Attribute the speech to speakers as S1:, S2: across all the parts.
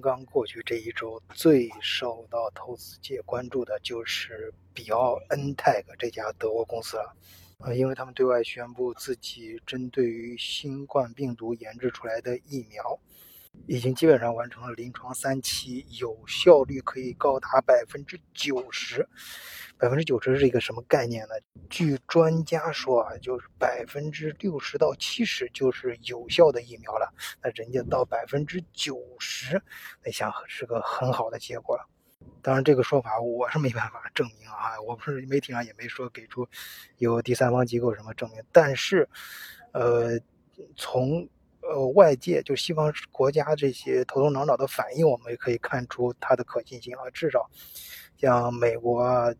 S1: 刚过去这一周，最受到投资界关注的就是比奥恩泰格这家德国公司了。呃，因为他们对外宣布自己针对于新冠病毒研制出来的疫苗，已经基本上完成了临床三期，有效率可以高达百分之九十。百分之九十是一个什么概念呢？据专家说啊，就是百分之六十到七十就是有效的疫苗了。那人家到百分之九十，那想是个很好的结果了。当然，这个说法我是没办法证明啊，我不是媒体上也没说给出有第三方机构什么证明。但是，呃，从呃外界就西方国家这些头头脑脑的反应，我们也可以看出它的可信性啊，至少。像美国啊，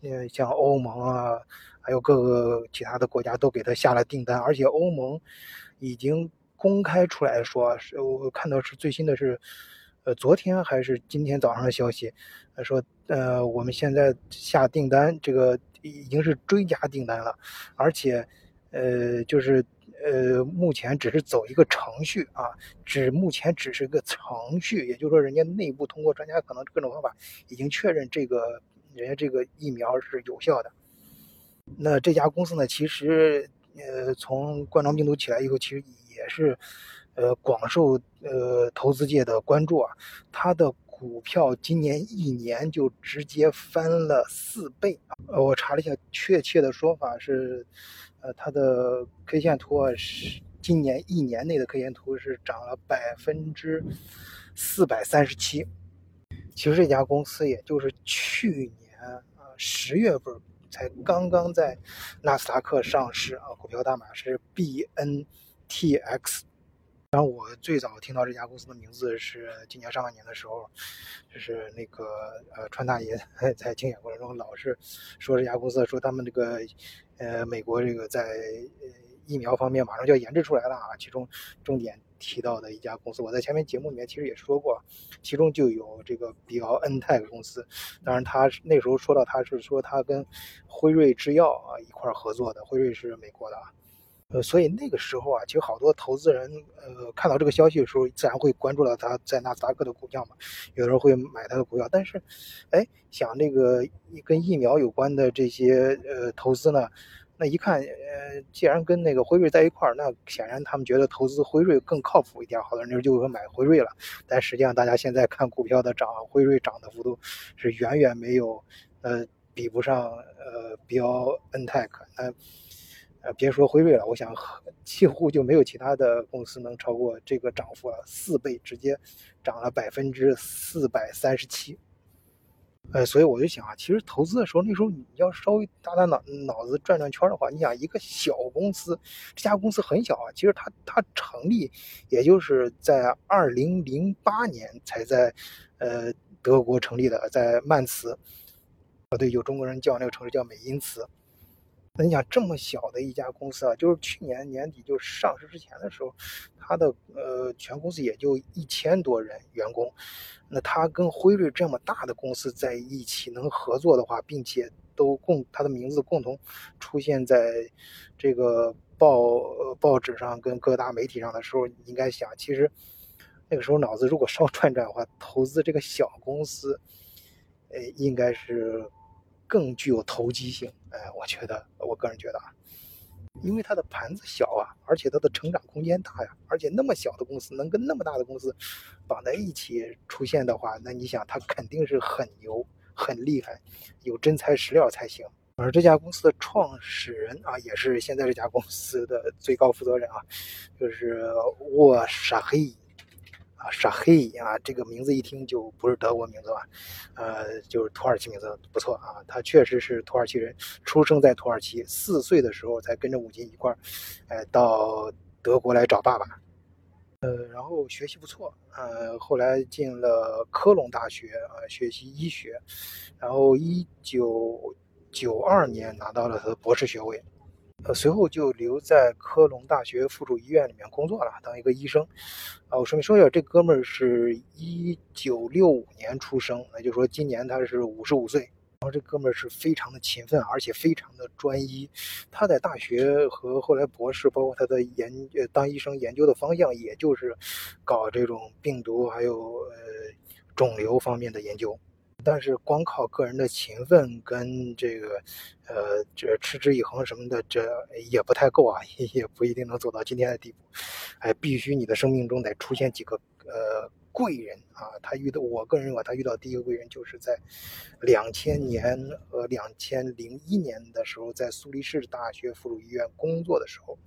S1: 呃，像欧盟啊，还有各个其他的国家都给他下了订单，而且欧盟已经公开出来说，是我看到是最新的是，呃，昨天还是今天早上的消息，说呃，我们现在下订单，这个已经是追加订单了，而且，呃，就是。呃，目前只是走一个程序啊，只目前只是个程序，也就是说，人家内部通过专家可能各种方法已经确认这个人家这个疫苗是有效的。那这家公司呢，其实呃，从冠状病毒起来以后，其实也是呃广受呃投资界的关注啊。它的股票今年一年就直接翻了四倍啊！呃，我查了一下，确切的说法是。呃，它的 K 线图啊，是今年一年内的 K 线图是涨了百分之四百三十七。其实这家公司也就是去年啊十月份才刚刚在纳斯达克上市啊，股票代码是 BNTX。然后我最早听到这家公司的名字是今年上半年的时候，就是那个呃川大爷 在竞选过程中老是说这家公司，说他们这个呃美国这个在疫苗方面马上就要研制出来了啊，其中重点提到的一家公司，我在前面节目里面其实也说过，其中就有这个比奥恩泰克公司，当然他那时候说到他是说他跟辉瑞制药啊一块合作的，辉瑞是美国的啊。呃，所以那个时候啊，其实好多投资人，呃，看到这个消息的时候，自然会关注到他在纳斯达克的股票嘛，有的人会买他的股票。但是，哎，想那个跟疫苗有关的这些呃投资呢，那一看，呃，既然跟那个辉瑞在一块儿，那显然他们觉得投资辉瑞更靠谱一点，好多人就会买辉瑞了。但实际上，大家现在看股票的涨，辉瑞涨的幅度是远远没有，呃，比不上呃标恩泰克。那。呃，别说辉瑞了，我想几乎就没有其他的公司能超过这个涨幅了，四倍，直接涨了百分之四百三十七。呃，所以我就想啊，其实投资的时候，那时候你要稍微打打脑脑子转转圈的话，你想一个小公司，这家公司很小啊，其实它它成立也就是在二零零八年才在呃德国成立的，在曼茨。啊，对，有中国人叫那个城市叫美因茨。那你想这么小的一家公司啊，就是去年年底就上市之前的时候，它的呃全公司也就一千多人员工。那它跟辉瑞这么大的公司在一起能合作的话，并且都共它的名字共同出现在这个报报纸上跟各大媒体上的时候，你应该想，其实那个时候脑子如果稍 转转的话，投资这个小公司，呃，应该是。更具有投机性，哎，我觉得，我个人觉得啊，因为它的盘子小啊，而且它的成长空间大呀，而且那么小的公司能跟那么大的公司绑在一起出现的话，那你想，它肯定是很牛、很厉害，有真材实料才行。而这家公司的创始人啊，也是现在这家公司的最高负责人啊，就是沃沙黑。啊，沙黑啊，这个名字一听就不是德国名字吧？呃，就是土耳其名字，不错啊。他确实是土耳其人，出生在土耳其，四岁的时候才跟着母亲一块儿，哎，到德国来找爸爸。呃，然后学习不错，呃，后来进了科隆大学啊，学习医学，然后一九九二年拿到了他的博士学位。呃，随后就留在科隆大学附属医院里面工作了，当一个医生。啊，我顺便说一下，这哥们儿是一九六五年出生，那就是说今年他是五十五岁。然后这哥们儿是非常的勤奋，而且非常的专一。他在大学和后来博士，包括他的研呃当医生研究的方向，也就是搞这种病毒还有呃肿瘤方面的研究。但是光靠个人的勤奋跟这个，呃，这持之以恒什么的，这也不太够啊，也不一定能走到今天的地步。哎，必须你的生命中得出现几个呃贵人啊。他遇到，我个人认为他遇到第一个贵人就是在两千年和两千零一年的时候，在苏黎世大学附属医院工作的时候，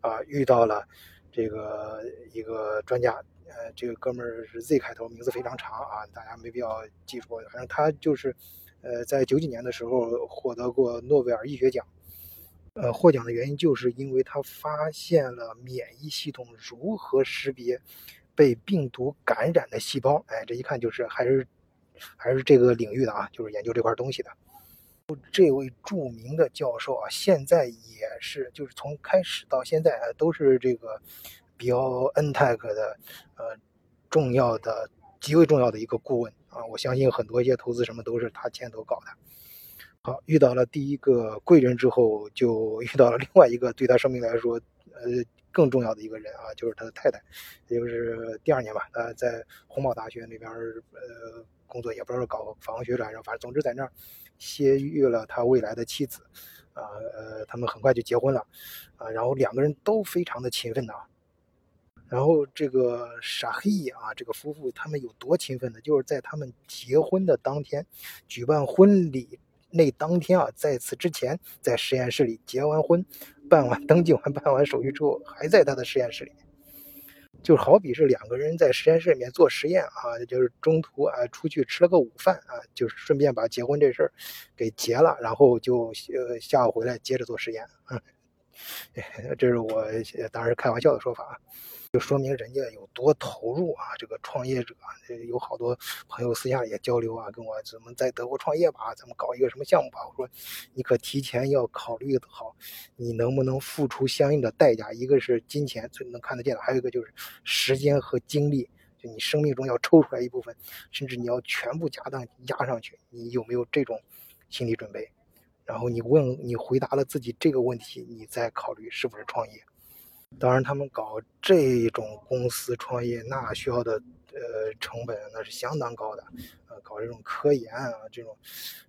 S1: 啊，遇到了这个一个专家。呃，这个哥们儿是 Z 开头，名字非常长啊，大家没必要记住。反正他就是，呃，在九几年的时候获得过诺贝尔医学奖。呃，获奖的原因就是因为他发现了免疫系统如何识别被病毒感染的细胞。哎，这一看就是还是还是这个领域的啊，就是研究这块东西的。这位著名的教授啊，现在也是，就是从开始到现在都是这个。标 NTEC 的呃重要的极为重要的一个顾问啊，我相信很多一些投资什么都是他牵头搞的。好，遇到了第一个贵人之后，就 遇到了另外一个对他生命来说呃更重要的一个人啊，就是他的太太，也就是第二年吧，他在洪堡大学那边呃工作，也不知道是搞访问学还是反正总之在那儿邂遇了他未来的妻子啊呃，他们很快就结婚了啊，然后两个人都非常的勤奋呐。然后这个沙黑啊，这个夫妇他们有多勤奋呢？就是在他们结婚的当天，举办婚礼那当天啊，在此之前，在实验室里结完婚，办完登记完，办完手续之后，还在他的实验室里，就好比是两个人在实验室里面做实验啊，就是中途啊出去吃了个午饭啊，就是顺便把结婚这事儿给结了，然后就下午回来接着做实验。嗯，这是我当时开玩笑的说法。就说明人家有多投入啊！这个创业者，有好多朋友私下也交流啊，跟我怎么在德国创业吧，咱们搞一个什么项目吧。我说，你可提前要考虑好，你能不能付出相应的代价？一个是金钱，最能看得见的；还有一个就是时间和精力，就你生命中要抽出来一部分，甚至你要全部家当压上去。你有没有这种心理准备？然后你问，你回答了自己这个问题，你再考虑是不是创业。当然，他们搞这种公司创业，那需要的呃成本那是相当高的，呃，搞这种科研啊，这种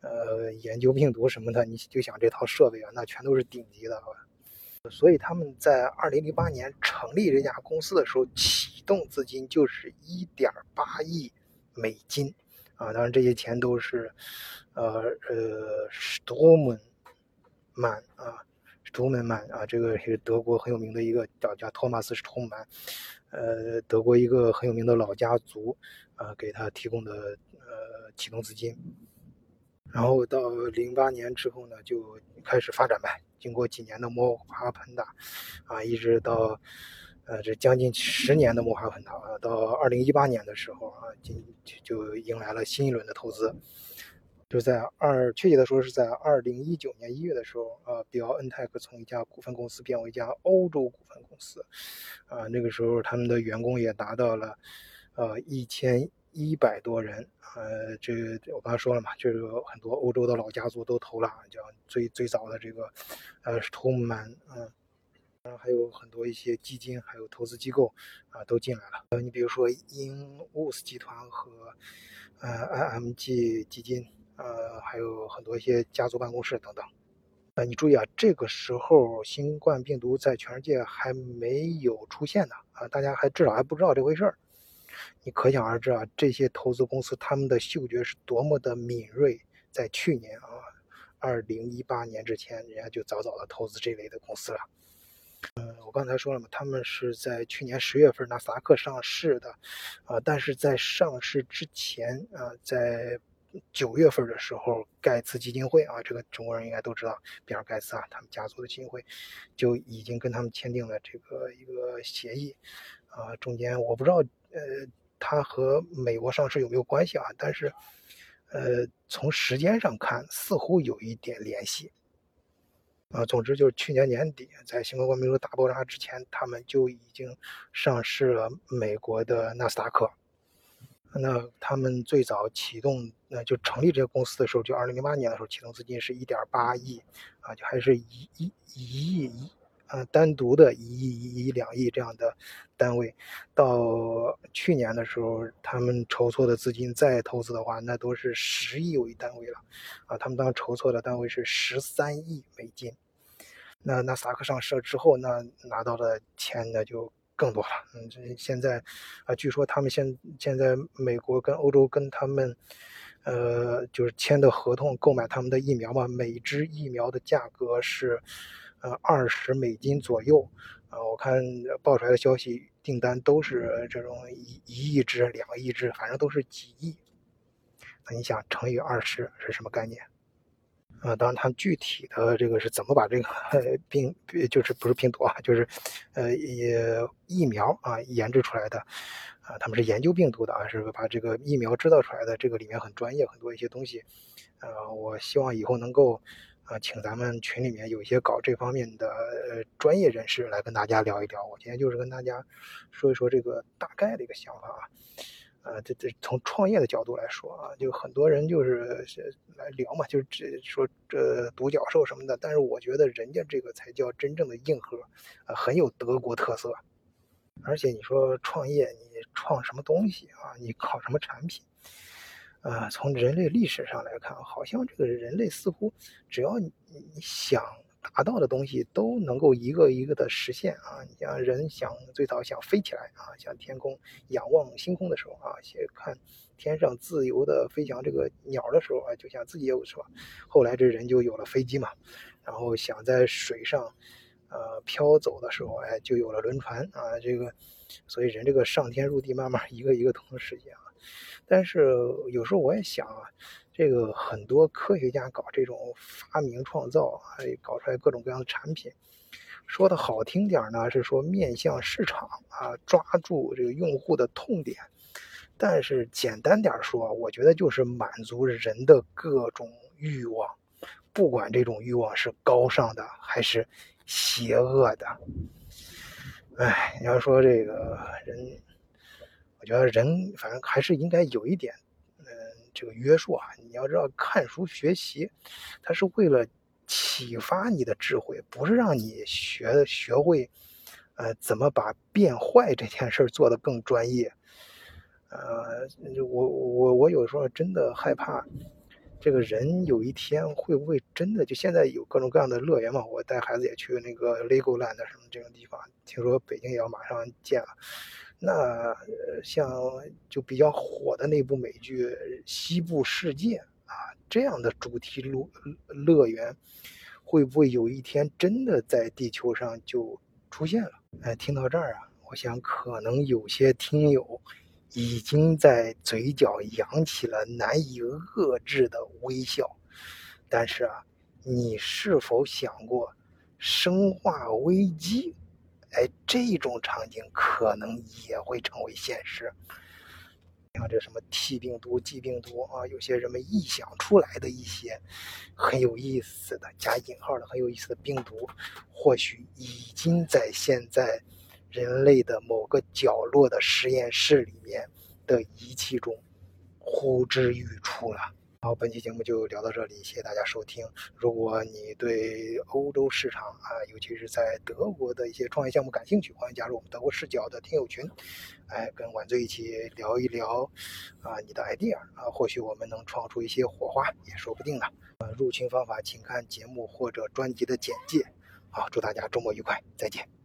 S1: 呃研究病毒什么的，你就想这套设备啊，那全都是顶级的，所以他们在二零零八年成立这家公司的时候，启动资金就是一点八亿美金，啊，当然这些钱都是呃呃史多门曼啊。图门曼啊，这个是德国很有名的一个叫叫托马斯·图曼，呃，德国一个很有名的老家族啊，给他提供的呃启动资金。然后到零八年之后呢，就开始发展呗。经过几年的摸爬滚打，啊，一直到呃这将近十年的摸爬滚打啊，到二零一八年的时候啊，就就迎来了新一轮的投资。就在二，确切的说是在二零一九年一月的时候，呃，比奥恩泰克从一家股份公司变为一家欧洲股份公司，啊，那个时候他们的员工也达到了，呃，一千一百多人，呃，这我刚才说了嘛，就是很多欧洲的老家族都投了，叫最最早的这个，呃，是图曼，嗯，然还有很多一些基金还有投资机构啊都进来了，呃，你比如说英沃斯集团和，呃，IMG 基金。呃，还有很多一些家族办公室等等。呃，你注意啊，这个时候新冠病毒在全世界还没有出现呢，啊，大家还至少还不知道这回事儿。你可想而知啊，这些投资公司他们的嗅觉是多么的敏锐。在去年啊，二零一八年之前，人家就早早的投资这类的公司了。嗯，我刚才说了嘛，他们是在去年十月份纳斯达克上市的，啊，但是在上市之前啊，在九月份的时候，盖茨基金会啊，这个中国人应该都知道，比尔盖茨啊，他们家族的基金会就已经跟他们签订了这个一个协议，啊，中间我不知道，呃，他和美国上市有没有关系啊？但是，呃，从时间上看，似乎有一点联系，啊，总之就是去年年底，在新冠病毒大爆炸之前，他们就已经上市了美国的纳斯达克。那他们最早启动，那就成立这个公司的时候，就二零零八年的时候，启动资金是一点八亿，啊，就还是一一一亿一呃，单独的一亿、一亿、两亿这样的单位，到去年的时候，他们筹措的资金再投资的话，那都是十亿为单位了，啊，他们当时筹措的单位是十三亿美金，那纳斯达克上市之后，那拿到的钱那就更多了。嗯，这现在，啊，据说他们现现在美国跟欧洲跟他们，呃，就是签的合同购买他们的疫苗嘛，每支疫苗的价格是。呃，二十美金左右，啊，我看报出来的消息，订单都是这种一一亿支、两亿支，反正都是几亿。那你想乘以二十是什么概念？啊，当然，他们具体的这个是怎么把这个 病，就是不是病毒啊，就是呃，疫苗啊研制出来的，啊，他们是研究病毒的啊，是把这个疫苗制造出来的，这个里面很专业，很多一些东西，呃，我希望以后能够。啊，请咱们群里面有一些搞这方面的呃专业人士来跟大家聊一聊。我今天就是跟大家说一说这个大概的一个想法啊。啊，这这从创业的角度来说啊，就很多人就是来聊嘛，就是这说这独角兽什么的。但是我觉得人家这个才叫真正的硬核，啊，很有德国特色。而且你说创业，你创什么东西啊？你靠什么产品？啊，从人类历史上来看，好像这个人类似乎只要你你想达到的东西，都能够一个一个的实现啊。你像人想最早想飞起来啊，像天空仰望星空的时候啊，先看天上自由的飞翔这个鸟的时候啊，就想自己有是吧？后来这人就有了飞机嘛，然后想在水上呃飘走的时候，哎，就有了轮船啊。这个所以人这个上天入地，慢慢一个一个都能实现啊。但是有时候我也想啊，这个很多科学家搞这种发明创造，还搞出来各种各样的产品，说的好听点呢，是说面向市场啊，抓住这个用户的痛点；但是简单点说，我觉得就是满足人的各种欲望，不管这种欲望是高尚的还是邪恶的。哎，你要说这个人。我觉得人反正还是应该有一点，嗯，这个约束啊。你要知道，看书学习，它是为了启发你的智慧，不是让你学学会，呃，怎么把变坏这件事做得更专业。呃，我我我有时候真的害怕，这个人有一天会不会真的就现在有各种各样的乐园嘛？我带孩子也去那个 Legoland 什么这种地方，听说北京也要马上建了。那像就比较火的那部美剧《西部世界》啊，这样的主题乐乐园，会不会有一天真的在地球上就出现了？哎，听到这儿啊，我想可能有些听友已经在嘴角扬起了难以遏制的微笑。但是啊，你是否想过《生化危机》？哎，这种场景可能也会成为现实。像这什么 T 病毒、G 病毒啊，有些人们臆想出来的一些很有意思的加引号的很有意思的病毒，或许已经在现在人类的某个角落的实验室里面的仪器中呼之欲出了。好，本期节目就聊到这里，谢谢大家收听。如果你对欧洲市场啊，尤其是在德国的一些创业项目感兴趣，欢迎加入我们德国视角的听友群，哎，跟晚醉一起聊一聊啊，你的 idea 啊，或许我们能创出一些火花，也说不定呢。呃，入群方法请看节目或者专辑的简介。好，祝大家周末愉快，再见。